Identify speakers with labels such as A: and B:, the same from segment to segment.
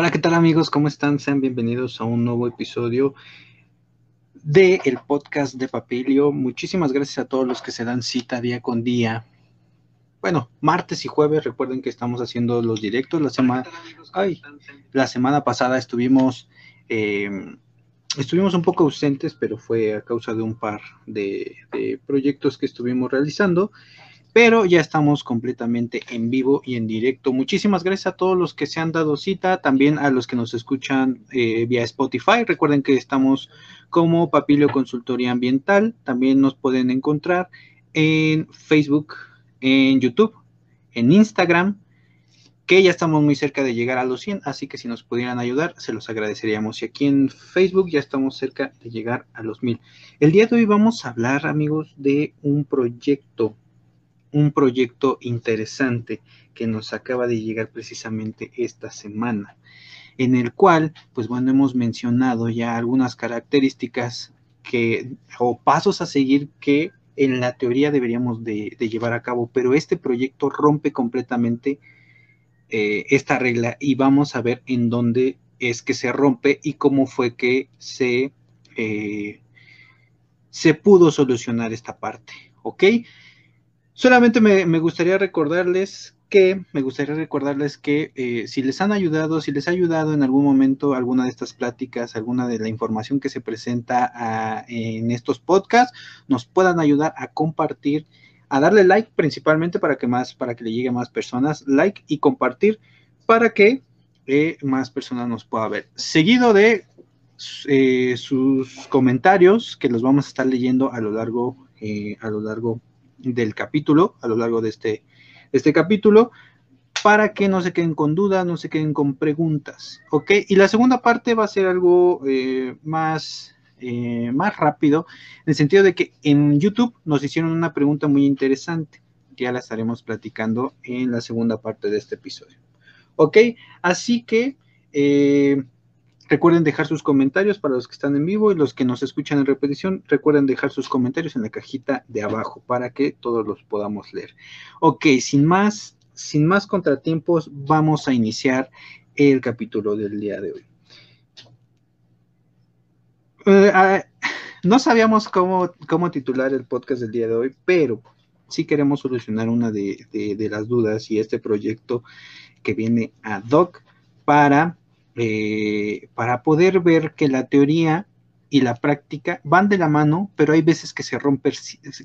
A: Hola, ¿qué tal amigos? ¿Cómo están? Sean bienvenidos a un nuevo episodio de el podcast de Papilio. Muchísimas gracias a todos los que se dan cita día con día. Bueno, martes y jueves, recuerden que estamos haciendo los directos. La semana, ay, la semana pasada estuvimos, eh, estuvimos un poco ausentes, pero fue a causa de un par de, de proyectos que estuvimos realizando pero ya estamos completamente en vivo y en directo. Muchísimas gracias a todos los que se han dado cita, también a los que nos escuchan eh, vía Spotify. Recuerden que estamos como Papilio Consultoría Ambiental. También nos pueden encontrar en Facebook, en YouTube, en Instagram, que ya estamos muy cerca de llegar a los 100, así que si nos pudieran ayudar, se los agradeceríamos. Y aquí en Facebook ya estamos cerca de llegar a los 1000. El día de hoy vamos a hablar, amigos, de un proyecto un proyecto interesante que nos acaba de llegar precisamente esta semana, en el cual, pues bueno, hemos mencionado ya algunas características que, o pasos a seguir que en la teoría deberíamos de, llevar a cabo, pero este proyecto rompe completamente eh, esta regla y vamos a ver en dónde es que se rompe y cómo fue que se, eh, se pudo solucionar esta parte, ¿ok? Solamente me, gustaría recordarles que, me gustaría recordarles que eh, si les han ayudado, si les ha ayudado en algún momento alguna de estas pláticas, alguna de la información que se presenta ah, en estos podcasts, nos puedan ayudar a compartir, a darle like principalmente para que más, para que le llegue a más personas, like y compartir para que eh, más personas nos puedan ver. Seguido de eh, sus comentarios que los vamos a estar leyendo a lo largo, a lo largo del capítulo, a lo largo de este, este capítulo, para que no se queden con dudas, no se queden con preguntas, ¿ok? Y la segunda parte va a ser algo eh, más, eh, más rápido, en el sentido de que en YouTube nos hicieron una pregunta muy interesante, ya la estaremos platicando en la segunda parte de este episodio, ¿ok? Así que... Eh, Recuerden dejar sus comentarios para los que están en vivo y los que nos escuchan en repetición. Recuerden dejar sus comentarios en la cajita de abajo para que todos los podamos leer. Ok, sin más, sin más contratiempos, vamos a iniciar el capítulo del día de hoy. Eh, ah, no sabíamos cómo, cómo titular el podcast del día de hoy, pero sí queremos solucionar una de, de las dudas y este proyecto que viene ad hoc para eh, para poder ver que la teoría y la práctica van de la mano, pero hay veces que se, rompen,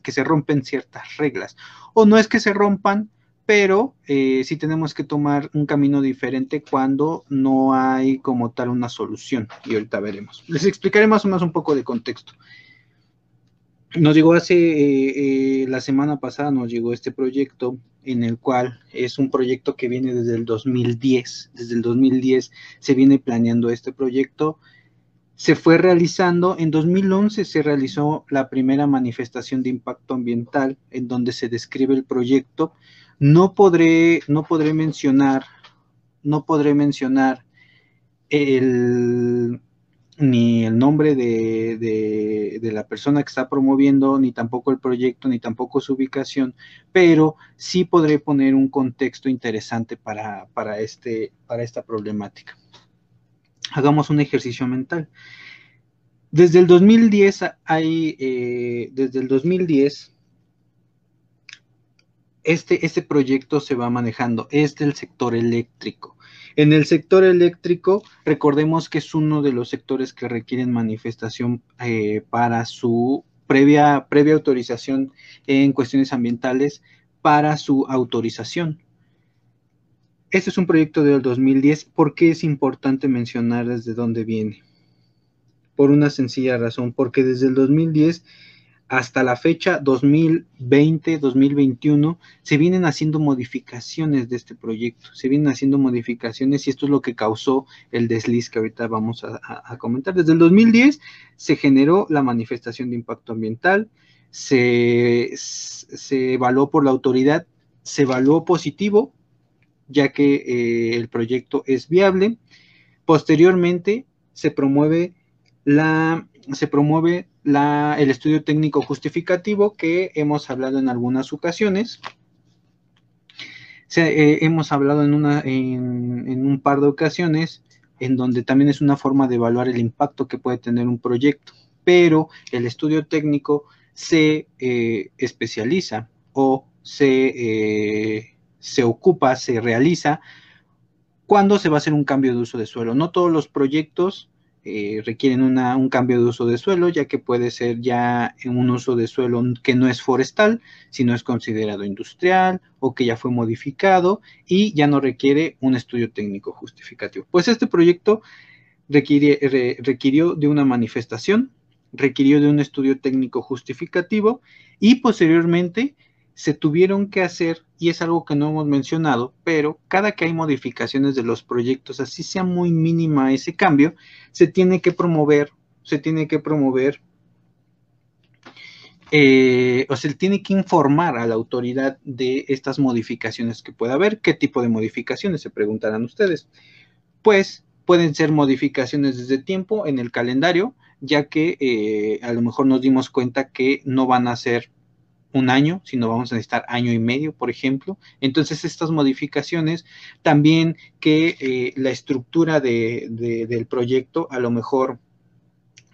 A: que se rompen ciertas reglas. O no es que se rompan, pero eh, sí tenemos que tomar un camino diferente cuando no hay como tal una solución. Y ahorita veremos. Les explicaré más o menos un poco de contexto. Nos llegó hace, eh, la semana pasada, nos llegó este proyecto en el cual es un proyecto que viene desde el 2010. Desde el 2010 se viene planeando este proyecto. Se fue realizando, en 2011 se realizó la primera manifestación de impacto ambiental en donde se describe el proyecto. No podré, no podré mencionar, no podré mencionar el, ni el nombre de, la persona que está promoviendo, ni tampoco el proyecto, ni tampoco su ubicación, pero sí podré poner un contexto interesante para, este, para esta problemática. Hagamos un ejercicio mental. Desde el 2010 hay, eh, desde el 2010, este, este proyecto se va manejando, es del sector eléctrico. En el sector eléctrico, recordemos que es uno de los sectores que requieren manifestación eh, para su previa, previa autorización en cuestiones ambientales, para su autorización. Este es un proyecto del 2010. ¿Por qué es importante mencionar desde dónde viene? Por una sencilla razón, porque desde el 2010 hasta la fecha 2020-2021 se vienen haciendo modificaciones de este proyecto, se vienen haciendo modificaciones y esto es lo que causó el desliz que ahorita vamos a, comentar. Desde el 2010 se generó la manifestación de impacto ambiental, se, se evaluó por la autoridad, se evaluó positivo, ya que eh, el proyecto es viable. Posteriormente se promueve la se promueve el estudio técnico justificativo que hemos hablado en algunas ocasiones. Eh, hemos hablado en, un par de ocasiones en donde también es una forma de evaluar el impacto que puede tener un proyecto, pero el estudio técnico se eh, especializa o se, eh, se ocupa, se realiza cuando se va a hacer un cambio de uso de suelo. No todos los proyectos eh, requieren un cambio de uso de suelo, ya que puede ser ya un uso de suelo que no es forestal, sino es considerado industrial o que ya fue modificado y ya no requiere un estudio técnico justificativo. Pues este proyecto requirió de una manifestación, requirió de un estudio técnico justificativo y posteriormente se tuvieron que hacer, y es algo que no hemos mencionado, pero cada que hay modificaciones de los proyectos, así sea muy mínima ese cambio, se tiene que promover, se tiene que promover, eh, o se tiene que informar a la autoridad de estas modificaciones que pueda haber. ¿Qué tipo de modificaciones? Se preguntarán ustedes. Pues pueden ser modificaciones desde tiempo en el calendario, ya que eh, a lo mejor nos dimos cuenta que no van a ser un año, sino vamos a necesitar año y medio, por ejemplo. Entonces, estas modificaciones, también que eh, la estructura del proyecto, a lo mejor,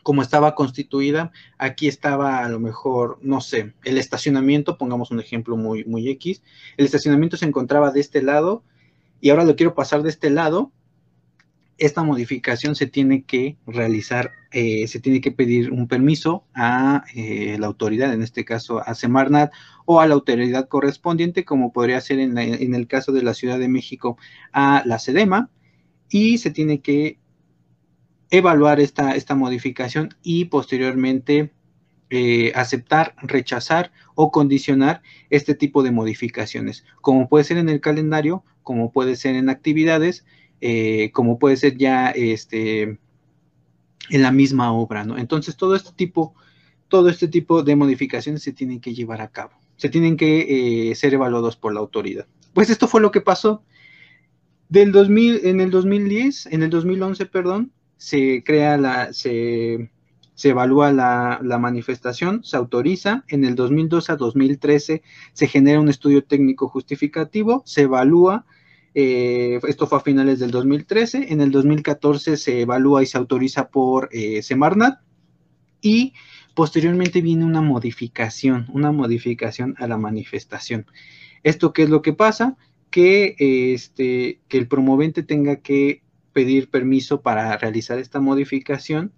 A: como estaba constituida, aquí estaba a lo mejor, no sé, el estacionamiento, pongamos un ejemplo muy, muy X, el estacionamiento se encontraba de este lado y ahora lo quiero pasar de este lado, esta modificación se tiene que realizar, eh, se tiene que pedir un permiso a eh, la autoridad, en este caso a Semarnat o a la autoridad correspondiente, como podría ser en, el caso de la Ciudad de México a la SEDEMA, y se tiene que evaluar esta, esta modificación y posteriormente eh, aceptar, rechazar o condicionar este tipo de modificaciones, como puede ser en el calendario, como puede ser en actividades, eh, como puede ser ya este, en la misma obra, ¿no? Entonces, todo este tipo, todo este tipo de modificaciones se tienen que llevar a cabo, se tienen que eh, ser evaluados por la autoridad. Pues esto fue lo que pasó. Del 2000, en el 2010, en el 2011, perdón, se crea la, se, se evalúa la, la, manifestación, se autoriza, en el 2012 a 2013 se genera un estudio técnico justificativo, se evalúa, eh, esto fue a finales del 2013. En el 2014 se evalúa y se autoriza por eh, Semarnat. Y posteriormente viene una modificación, una modificación a la manifestación. ¿Esto qué es lo que pasa? Que, este, que el promovente tenga que pedir permiso para realizar esta modificación.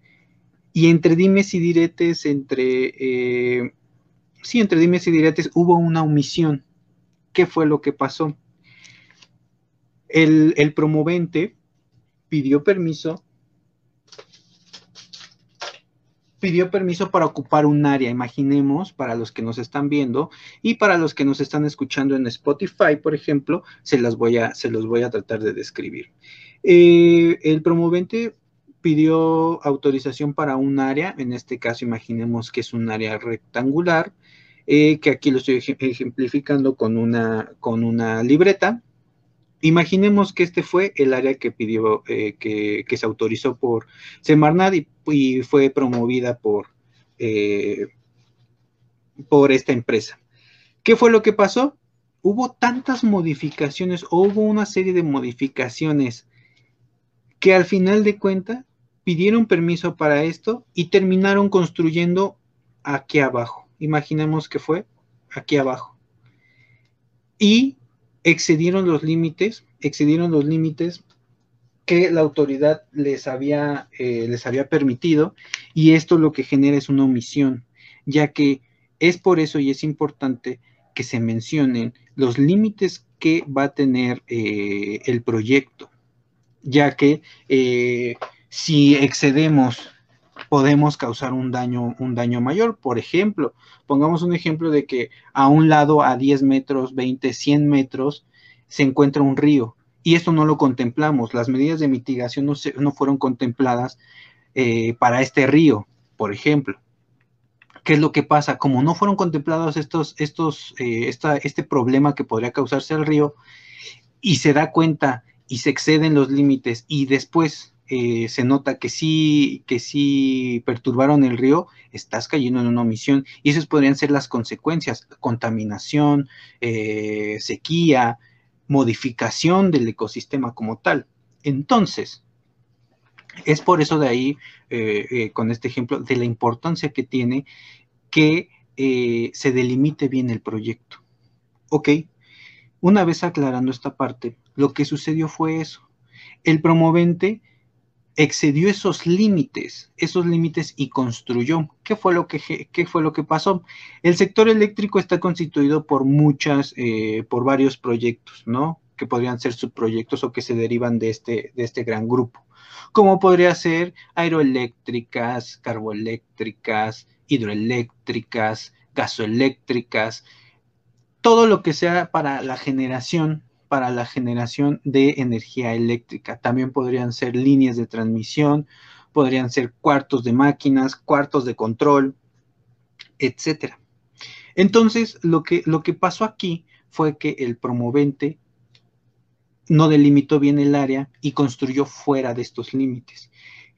A: Y entre dimes y diretes, entre... Eh, sí, entre dimes y diretes hubo una omisión. ¿Qué fue lo que pasó? El, promovente pidió permiso pidió permiso para ocupar un área, imaginemos, para los que nos están viendo y para los que nos están escuchando en Spotify, por ejemplo, se, voy a, se los voy a tratar de describir. Eh, el promovente pidió autorización para un área, en este caso imaginemos que es un área rectangular, eh, que aquí lo estoy ejemplificando con una, con una libreta, Imaginemos que este fue el área que pidió, eh, que, se autorizó por Semarnat y, fue promovida por, eh, por esta empresa. ¿Qué fue lo que pasó? Hubo tantas modificaciones o hubo una serie de modificaciones que al final de cuentas pidieron permiso para esto y terminaron construyendo aquí abajo. Imaginemos que fue aquí abajo. Y excedieron los límites, excedieron los límites que la autoridad les había, eh, les había permitido y esto lo que genera es una omisión, ya que es por eso y es importante que se mencionen los límites que va a tener eh, el proyecto, ya que eh, si excedemos podemos causar un daño, un daño mayor. Por ejemplo, pongamos un ejemplo de que a un lado, a 10 metros, 20, 100 metros, se encuentra un río. Y esto no lo contemplamos. Las medidas de mitigación no, no fueron contempladas eh, para este río, por ejemplo. ¿Qué es lo que pasa? Como no fueron contemplados estos, estos, eh, este problema que podría causarse al río, y se da cuenta y se exceden los límites y después eh, se nota que sí, que sí perturbaron el río, estás cayendo en una omisión y esas podrían ser las consecuencias, contaminación, eh, sequía, modificación del ecosistema como tal. Entonces, Es por eso de ahí, eh, con este ejemplo, de la importancia que tiene que se delimite bien el proyecto. Ok, una vez aclarando esta parte, lo que sucedió fue eso. El promovente excedió esos límites, esos límites y construyó. ¿Qué fue lo que, qué fue lo que pasó? El sector eléctrico está constituido por muchas, por varios proyectos, ¿no? Que podrían ser subproyectos o que se derivan de este, de este gran grupo como podría ser aeroeléctricas, carboeléctricas, hidroeléctricas, gasoeléctricas, todo lo que sea para la generación, para la generación de energía eléctrica. También podrían ser líneas de transmisión, podrían ser cuartos de máquinas, cuartos de control, etcétera. Entonces, lo que, lo que pasó aquí fue que el promovente no delimitó bien el área y construyó fuera de estos límites.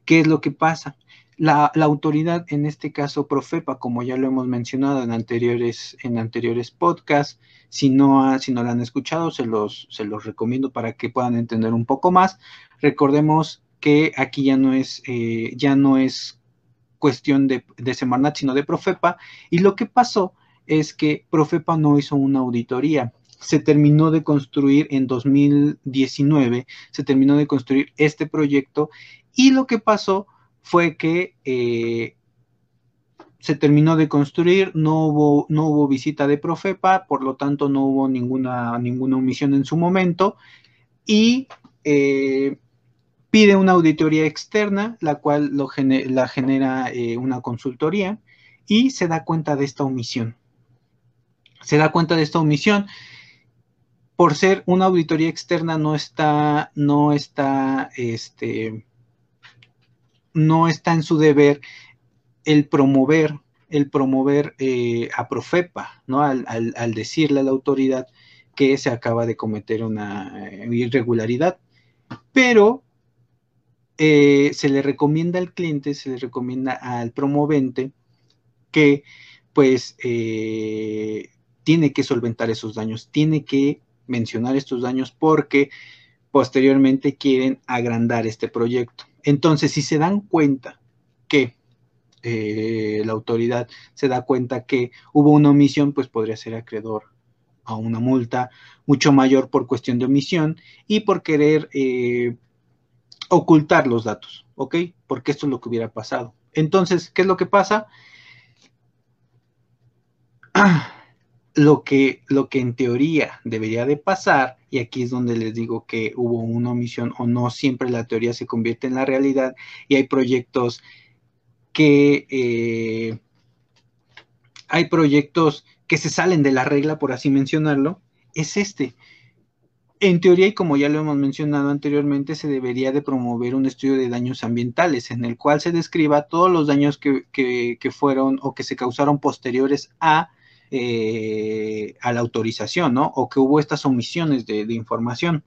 A: ¿Qué es lo que pasa? La, autoridad, en este caso Profepa, como ya lo hemos mencionado en anteriores, en anteriores podcasts, si no, si no la han escuchado, se los, se los recomiendo para que puedan entender un poco más. Recordemos que aquí ya no es, eh, ya no es cuestión de, de Semarnat, sino de Profepa, y lo que pasó es que Profepa no hizo una auditoría. Se terminó de construir en 2019, se terminó de construir este proyecto. Y lo que pasó fue que eh, se terminó de construir, no hubo, visita de Profepa, por lo tanto no hubo ninguna, omisión en su momento y eh, pide una auditoría externa, la cual la genera eh, una consultoría y se da cuenta de esta omisión. Se da cuenta de esta omisión por ser una auditoría externa no está, no está, este, no está en su deber el promover, el promover eh, a Profepa, ¿no? Al, decirle a la autoridad que se acaba de cometer una eh, irregularidad. Pero eh, se le recomienda al cliente, se le recomienda al promovente que pues tiene que solventar esos daños, tiene que mencionar estos daños porque posteriormente quieren agrandar este proyecto. Entonces, si se dan cuenta que eh, la autoridad se da cuenta que hubo una omisión, pues podría ser acreedor a una multa mucho mayor por cuestión de omisión y por querer eh, ocultar los datos, ¿ok? Porque esto es lo que hubiera pasado. Entonces, ¿qué es lo que pasa? lo que, lo que en teoría debería de pasar, y aquí es donde les digo que hubo una omisión o no siempre la teoría se convierte en la realidad, y hay proyectos que eh, hay proyectos que se salen de la regla, por así mencionarlo, es este. En teoría, y como ya lo hemos mencionado anteriormente, se debería de promover un estudio de daños ambientales en el cual se describa todos los daños que, que fueron o que se causaron posteriores a eh, a la autorización, ¿no? O que hubo estas omisiones de, información.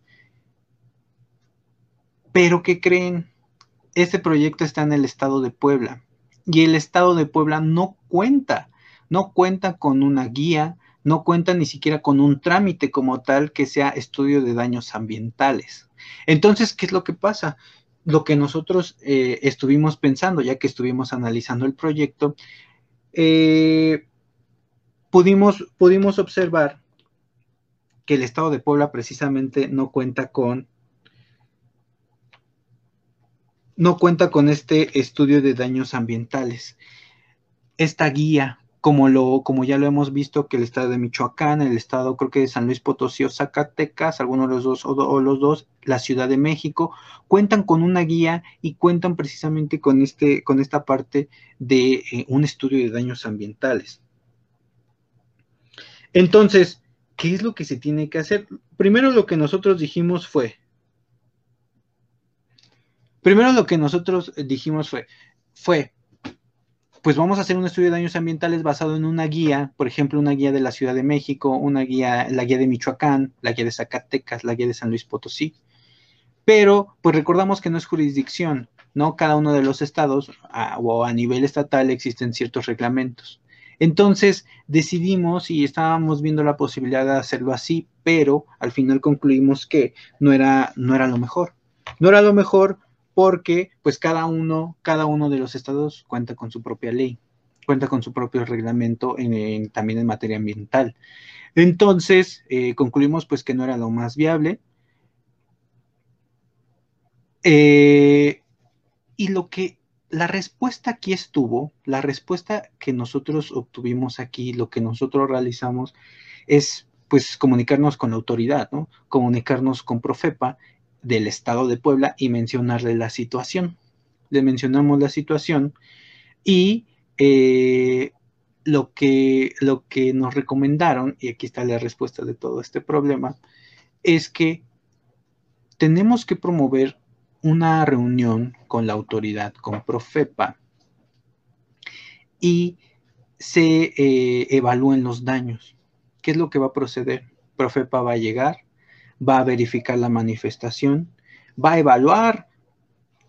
A: Pero ¿qué creen? Este proyecto está en el estado de Puebla y el estado de Puebla no cuenta, no cuenta con una guía, no cuenta ni siquiera con un trámite como tal que sea estudio de daños ambientales. Entonces, ¿qué es lo que pasa? Lo que nosotros eh, estuvimos pensando, ya que estuvimos analizando el proyecto, eh, pudimos, pudimos observar que el estado de Puebla precisamente no cuenta con no cuenta con este estudio de daños ambientales. Esta guía, como, lo, como ya lo hemos visto, que el estado de Michoacán, el estado creo que de San Luis Potosí o Zacatecas, algunos de los dos o, los dos, la Ciudad de México, cuentan con una guía y cuentan precisamente con, este, con esta parte de eh, un estudio de daños ambientales. Entonces, ¿qué es lo que se tiene que hacer? Primero lo que nosotros dijimos fue, primero lo que nosotros dijimos fue, fue, pues vamos a hacer un estudio de daños ambientales basado en una guía, por ejemplo, una guía de la Ciudad de México, una guía, la guía de Michoacán, la guía de Zacatecas, la guía de San Luis Potosí. Pero, pues recordamos que no es jurisdicción, ¿no? Cada uno de los estados o a nivel estatal existen ciertos reglamentos. Entonces decidimos y estábamos viendo la posibilidad de hacerlo así, pero al final concluimos que no era, no era lo mejor. No era lo mejor porque pues cada uno, cada uno de los estados cuenta con su propia ley, cuenta con su propio reglamento en, también en materia ambiental. Entonces, eh, concluimos pues que no era lo más viable. Eh, y lo que la respuesta aquí estuvo, la respuesta que nosotros obtuvimos aquí, lo que nosotros realizamos es pues comunicarnos con la autoridad, ¿no? Comunicarnos con Profepa del estado de Puebla y mencionarle la situación. Le mencionamos la situación y eh, lo, que, lo que nos recomendaron, y aquí está la respuesta de todo este problema, es que tenemos que promover una reunión con la autoridad, con Profepa, y se eh, evalúen los daños. ¿Qué es lo que va a proceder? Profepa va a llegar, va a verificar la manifestación, va a evaluar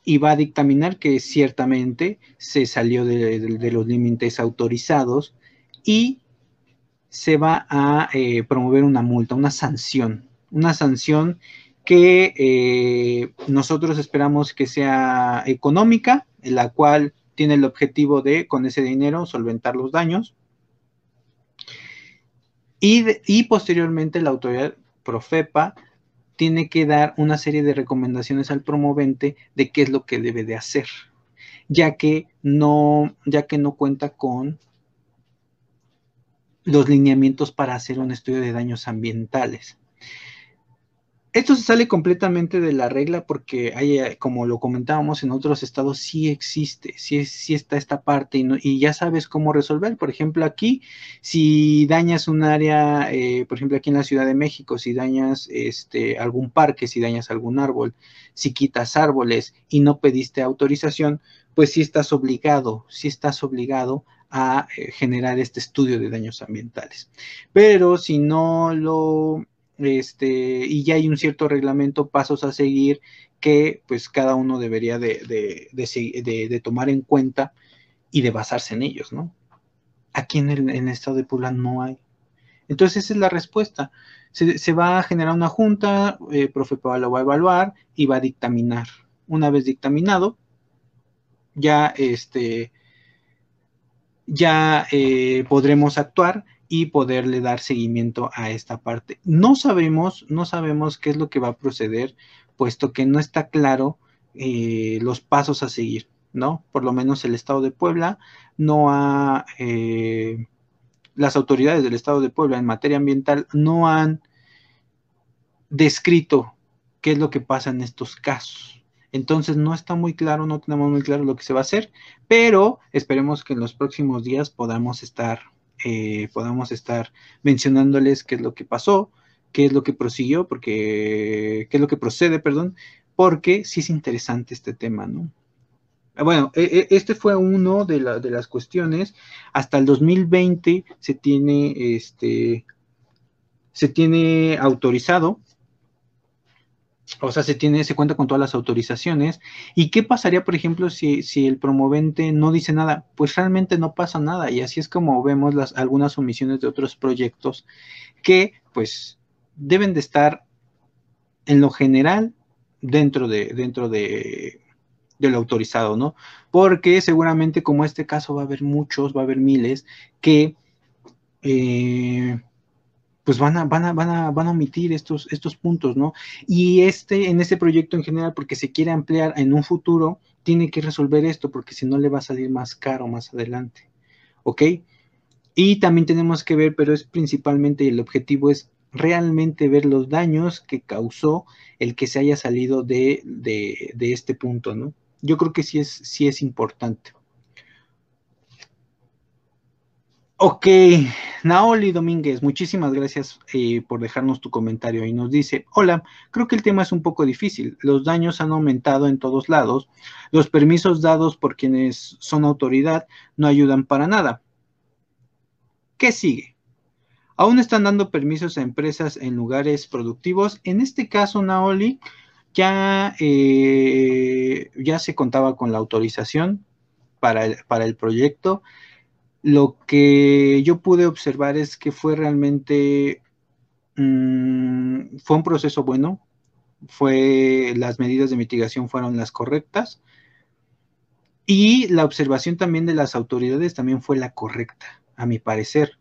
A: y va a dictaminar que ciertamente se salió de, los límites autorizados y se va a eh, promover una multa, una sanción, una sanción que eh, nosotros esperamos que sea económica, la cual tiene el objetivo de, con ese dinero, solventar los daños. Y, y posteriormente la autoridad Profepa tiene que dar una serie de recomendaciones al promovente de qué es lo que debe de hacer, ya que no, ya que no cuenta con los lineamientos para hacer un estudio de daños ambientales. Esto se sale completamente de la regla porque eh, como lo comentábamos en otros estados, sí existe, sí, sí está esta parte y, ya sabes cómo resolver. Por ejemplo, aquí, si dañas un área, eh, por ejemplo, aquí en la Ciudad de México, si dañas este, algún parque, si dañas algún árbol, si quitas árboles y no pediste autorización, pues sí estás obligado, sí estás obligado a eh, generar este estudio de daños ambientales. Pero si no lo este, y ya hay un cierto reglamento, pasos a seguir que pues cada uno debería de, tomar en cuenta y de basarse en ellos, ¿no? Aquí en el, estado de Puebla no hay. Entonces esa es la respuesta. Se, va a generar una junta, eh, profe Pablo va a evaluar y va a dictaminar. Una vez dictaminado, ya este, ya eh, podremos actuar y poderle dar seguimiento a esta parte. No sabemos, no sabemos qué es lo que va a proceder, puesto que no está claro eh, los pasos a seguir, ¿no? Por lo menos el Estado de Puebla no ha, eh, las autoridades del Estado de Puebla en materia ambiental no han descrito qué es lo que pasa en estos casos. Entonces no está muy claro, no tenemos muy claro lo que se va a hacer, pero esperemos que en los próximos días podamos estar eh, podamos estar mencionándoles qué es lo que pasó, qué es lo que prosiguió, porque, qué es lo que procede, perdón, porque sí es interesante este tema, ¿no? Ah, bueno, e, e, este fue uno de, de las cuestiones. Hasta el 2020 se tiene, este, se tiene autorizado o sea, se tiene, se cuenta con todas las autorizaciones. ¿Y qué pasaría, por ejemplo, si, si el promovente no dice nada? Pues realmente no pasa nada. Y así es como vemos las, algunas omisiones de otros proyectos que, pues, deben de estar en lo general dentro de, dentro de, de lo autorizado, ¿no? Porque seguramente como este caso va a haber muchos, va a haber miles que eh, pues van a, van a, van a, van a omitir estos, estos puntos, ¿no? Y este, en este proyecto en general, porque se quiere ampliar en un futuro, tiene que resolver esto, porque si no le va a salir más caro más adelante, ¿ok? Y también tenemos que ver, pero es principalmente el objetivo es realmente ver los daños que causó el que se haya salido de, de, de este punto, ¿no? Yo creo que sí es, sí es importante. Ok, Naoli Domínguez, muchísimas gracias eh, por dejarnos tu comentario y nos dice, hola, creo que el tema es un poco difícil, los daños han aumentado en todos lados, los permisos dados por quienes son autoridad no ayudan para nada. ¿Qué sigue? Aún están dando permisos a empresas en lugares productivos. En este caso, Naoli, ya, eh, ya se contaba con la autorización para para el proyecto lo que yo pude observar es que fue realmente, mm, fue un proceso bueno, fue, las medidas de mitigación fueron las correctas y la observación también de las autoridades también fue la correcta, a mi parecer.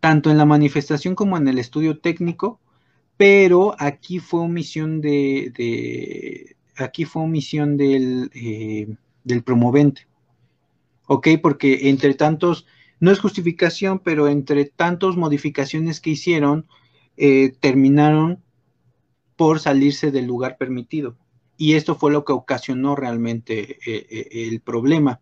A: Tanto en la manifestación como en el estudio técnico, pero aquí fue omisión de, aquí fue omisión del, eh, del promovente. ¿Ok? Porque entre tantos, no es justificación, pero entre tantas modificaciones que hicieron, eh, terminaron por salirse del lugar permitido. Y esto fue lo que ocasionó realmente eh, el problema.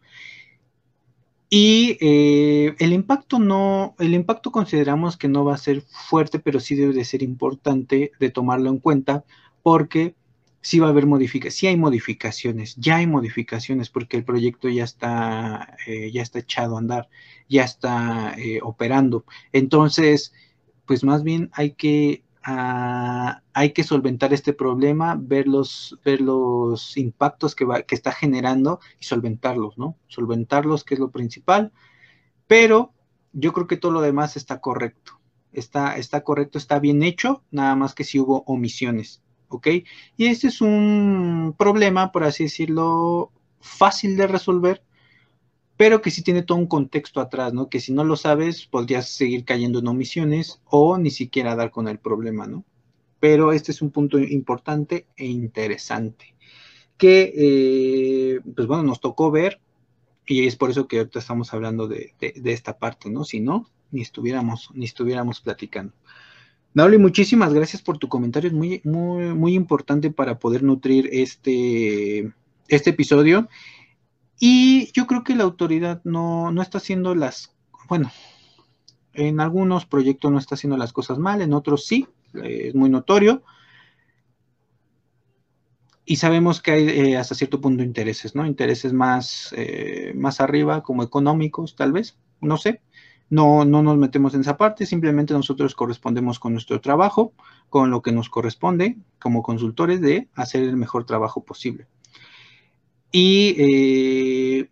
A: Y el impacto no, el impacto consideramos que no va a ser fuerte, pero sí debe de ser importante de tomarlo en cuenta, porque sí va a haber modificaciones, sí hay modificaciones, ya hay modificaciones porque el proyecto ya está, eh, ya está echado a andar, ya está eh, operando. Entonces, pues más bien hay que, ah, hay que solventar este problema, ver los, ver los impactos que, va, que está generando y solventarlos, ¿no? Solventarlos, que es lo principal, pero yo creo que todo lo demás está correcto. Está, está correcto, está bien hecho, nada más que si hubo omisiones. ¿Ok? Y este es un problema, por así decirlo, fácil de resolver, pero que sí tiene todo un contexto atrás, ¿no? Que si no lo sabes, podrías seguir cayendo en omisiones o ni siquiera dar con el problema, ¿no? Pero este es un punto importante e interesante que, eh, pues bueno, nos tocó ver y es por eso que ahorita estamos hablando de, de esta parte, ¿no? Si no, ni estuviéramos, ni estuviéramos platicando. Nauli, muchísimas gracias por tu comentario, es muy, muy, muy importante para poder nutrir este, este episodio. Y yo creo que la autoridad no, no está haciendo las, bueno, en algunos proyectos no está haciendo las cosas mal, en otros sí, es muy notorio. Y sabemos que hay eh, hasta cierto punto intereses, ¿no? Intereses más, eh, más arriba, como económicos, tal vez, no sé. No, no nos metemos en esa parte, simplemente nosotros correspondemos con nuestro trabajo, con lo que nos corresponde como consultores de hacer el mejor trabajo posible. Y eh,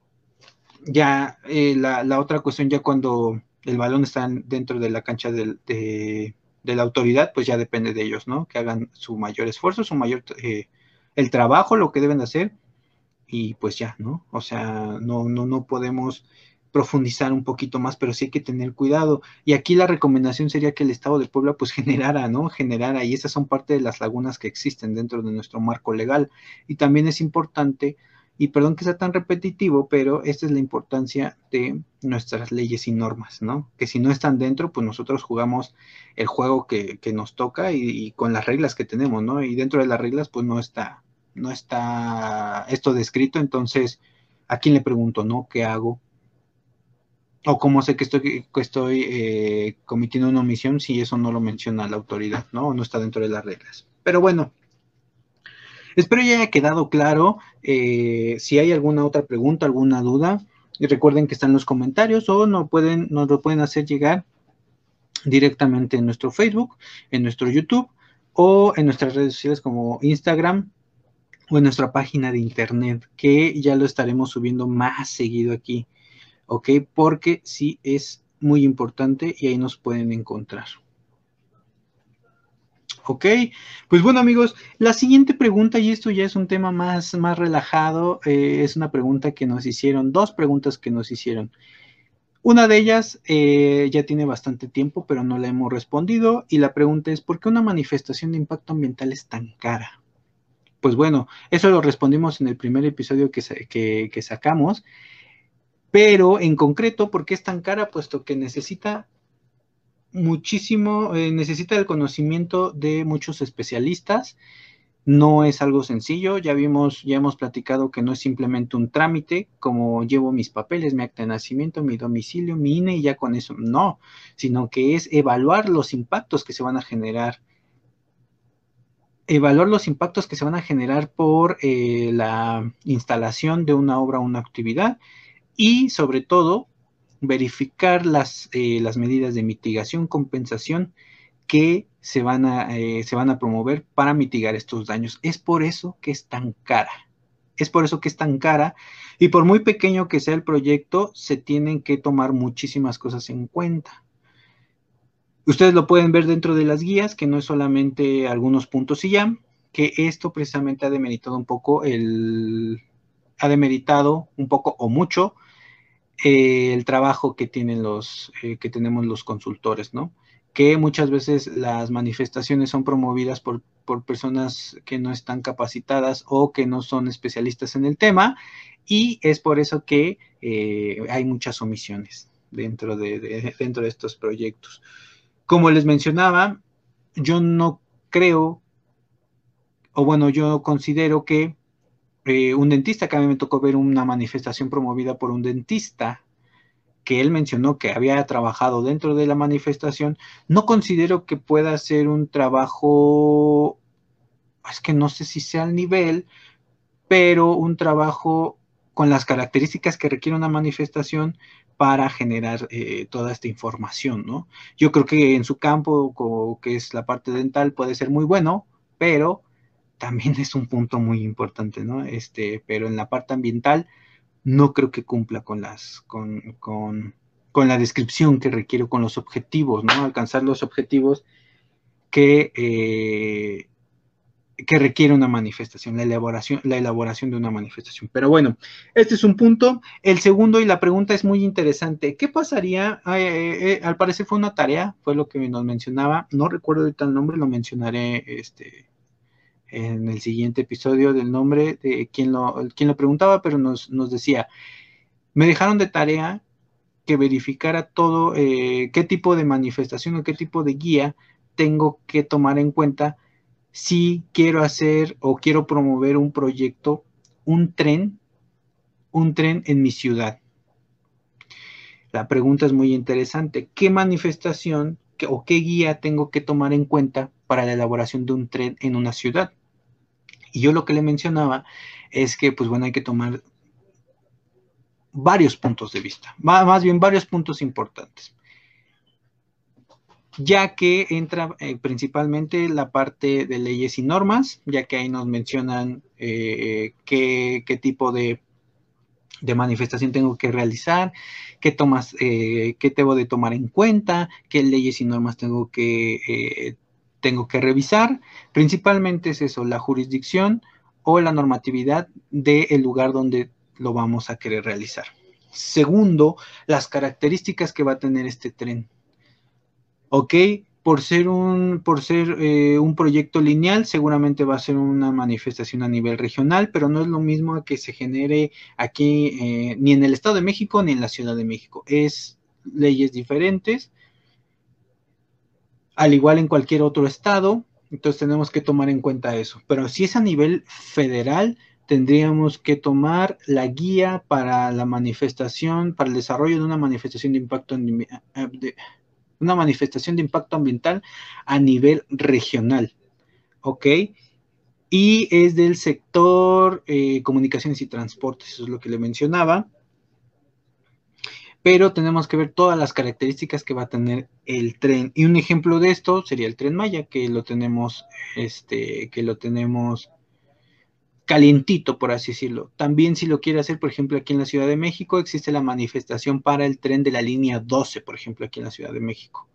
A: ya eh, la, otra cuestión, ya cuando el balón está dentro de la cancha de, la autoridad, pues ya depende de ellos, ¿no? Que hagan su mayor esfuerzo, su mayor, eh, el trabajo, lo que deben hacer, y pues ya, ¿no? O sea, no, no, no podemos profundizar un poquito más, pero sí hay que tener cuidado. Y aquí la recomendación sería que el Estado de Puebla pues generara, ¿no? Generara, y esas son parte de las lagunas que existen dentro de nuestro marco legal. Y también es importante, y perdón que sea tan repetitivo, pero esta es la importancia de nuestras leyes y normas, ¿no? Que si no están dentro, pues nosotros jugamos el juego que, nos toca y, y, con las reglas que tenemos, ¿no? Y dentro de las reglas, pues no está, no está esto descrito, entonces, ¿a quién le pregunto, no? ¿Qué hago? O como sé que estoy, que eh, cometiendo una omisión si eso no lo menciona la autoridad, ¿no? O no está dentro de las reglas. Pero bueno, espero ya haya quedado claro. Eh, si hay alguna otra pregunta, alguna duda, recuerden que están los comentarios o no pueden, nos lo pueden hacer llegar directamente en nuestro Facebook, en nuestro YouTube o en nuestras redes sociales como Instagram o en nuestra página de internet, que ya lo estaremos subiendo más seguido aquí ¿ok? Porque sí es muy importante y ahí nos pueden encontrar. Ok, pues bueno amigos, la siguiente pregunta, y esto ya es un tema más, más relajado, eh, es una pregunta que nos hicieron, dos preguntas que nos hicieron. Una de ellas eh, ya tiene bastante tiempo, pero no la hemos respondido, y la pregunta es, ¿por qué una manifestación de impacto ambiental es tan cara? Pues bueno, eso lo respondimos en el primer episodio que, que, que sacamos, pero en concreto, ¿por qué es tan cara? Puesto que necesita muchísimo, eh, necesita el conocimiento de muchos especialistas. No es algo sencillo, ya vimos, ya hemos platicado que no es simplemente un trámite, como llevo mis papeles, mi acta de nacimiento, mi domicilio, mi INE y ya con eso, no, sino que es evaluar los impactos que se van a generar evaluar los impactos que se van a generar por eh, la instalación de una obra o una actividad y sobre todo verificar las, eh, las medidas de mitigación, compensación que se van, a, eh, se van a promover para mitigar estos daños. Es por eso que es tan cara. Es por eso que es tan cara y por muy pequeño que sea el proyecto, se tienen que tomar muchísimas cosas en cuenta. Ustedes lo pueden ver dentro de las guías, que no es solamente algunos puntos y ya, que esto precisamente ha demeritado un poco el, ha demeritado un poco o mucho eh, el trabajo que tienen los, eh, que tenemos los consultores, ¿no? Que muchas veces las manifestaciones son promovidas por, por personas que no están capacitadas o que no son especialistas en el tema y es por eso que eh, hay muchas omisiones dentro de, dentro de estos proyectos. Como les mencionaba, yo no creo, o bueno, yo considero que eh, un dentista, que a mí me tocó ver una manifestación promovida por un dentista, que él mencionó que había trabajado dentro de la manifestación, no considero que pueda ser un trabajo, es que no sé si sea al nivel, pero un trabajo con las características que requiere una manifestación para generar eh, toda esta información, ¿no? Yo creo que en su campo, que es la parte dental, puede ser muy bueno, pero también es un punto muy importante, ¿no? Este, pero en la parte ambiental no creo que cumpla con las, con, con, con la descripción que requiero, con los objetivos, ¿no? Alcanzar los objetivos que, eh, que requiere una manifestación, la elaboración, la elaboración de una manifestación. Pero bueno, este es un punto. El segundo y la pregunta es muy interesante. ¿Qué pasaría? Eh, eh, al parecer fue una tarea, fue lo que nos mencionaba. No recuerdo ahorita el nombre, lo mencionaré este, en el siguiente episodio del nombre de quien lo, quien lo preguntaba, pero nos, decía, me dejaron de tarea que verificara todo, eh, qué tipo de manifestación o qué tipo de guía tengo que tomar en cuenta si quiero hacer o quiero promover un proyecto, un tren, un tren en mi ciudad. La pregunta es muy interesante. ¿Qué manifestación o qué guía tengo que tomar en cuenta para la elaboración de un tren en una ciudad? Y yo lo que le mencionaba es que, pues bueno, hay que tomar varios puntos de vista, más bien varios puntos importantes, ya que entra eh, principalmente la parte de leyes y normas, ya que ahí nos mencionan eh, qué, tipo de, manifestación tengo que realizar, qué, tomas, eh, qué debo de tomar en cuenta, qué leyes y normas tengo que tengo que revisar. Principalmente es eso, la jurisdicción o la normatividad del lugar donde lo vamos a querer realizar. Segundo, las características que va a tener este tren. ¿Ok? Por ser un, por ser, eh, un proyecto lineal, seguramente va a ser una manifestación a nivel regional, pero no es lo mismo que se genere aquí eh, ni en el Estado de México ni en la Ciudad de México. Es leyes diferentes al igual en cualquier otro estado, entonces tenemos que tomar en cuenta eso. Pero si es a nivel federal, tendríamos que tomar la guía para la manifestación, para el desarrollo de una manifestación de impacto, eh, una manifestación de impacto ambiental a nivel regional. ¿Ok? Y es del sector eh, comunicaciones y transportes, eso es lo que le mencionaba pero tenemos que ver todas las características que va a tener el tren. Y un ejemplo de esto sería el tren Maya, que lo tenemos, este, que lo tenemos calientito, por así decirlo. También si lo quiere hacer, por ejemplo, aquí en la Ciudad de México, existe la manifestación para el tren de la línea 12, por ejemplo, aquí en la Ciudad de México.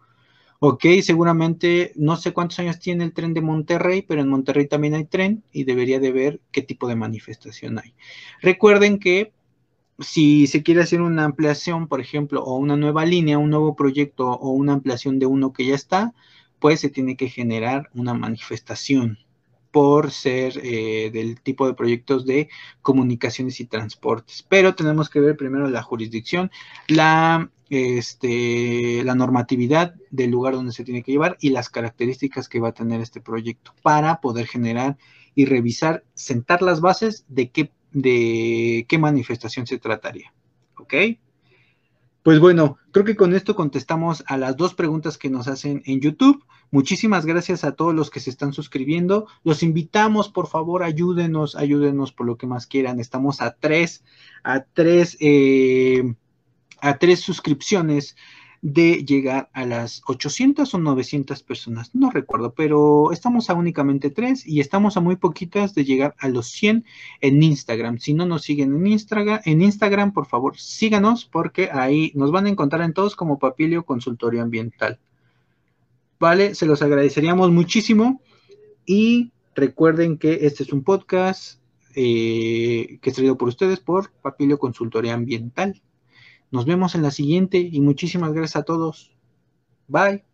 A: Ok, seguramente no sé cuántos años tiene el tren de Monterrey, pero en Monterrey también hay tren y debería de ver qué tipo de manifestación hay. Recuerden que si se quiere hacer una ampliación, por ejemplo, o una nueva línea, un nuevo proyecto o una ampliación de uno que ya está, pues se tiene que generar una manifestación por ser eh, del tipo de proyectos de comunicaciones y transportes. Pero tenemos que ver primero la jurisdicción, la, este, la normatividad del lugar donde se tiene que llevar y las características que va a tener este proyecto para poder generar y revisar, sentar las bases de qué de qué manifestación se trataría. ¿Ok? Pues bueno, creo que con esto contestamos a las dos preguntas que nos hacen en YouTube. Muchísimas gracias a todos los que se están suscribiendo. Los invitamos, por favor, ayúdenos, ayúdenos por lo que más quieran. Estamos a tres, a tres, eh, a tres suscripciones de llegar a las 800 o 900 personas, no recuerdo, pero estamos a únicamente tres y estamos a muy poquitas de llegar a los 100 en Instagram. Si no nos siguen en Instagram, en Instagram, por favor, síganos porque ahí nos van a encontrar en todos como Papilio Consultorio Ambiental. ¿vale? Se los agradeceríamos muchísimo y recuerden que este es un podcast eh, que es traído por ustedes por Papilio Consultoría Ambiental. Nos vemos en la siguiente y muchísimas gracias a todos. Bye.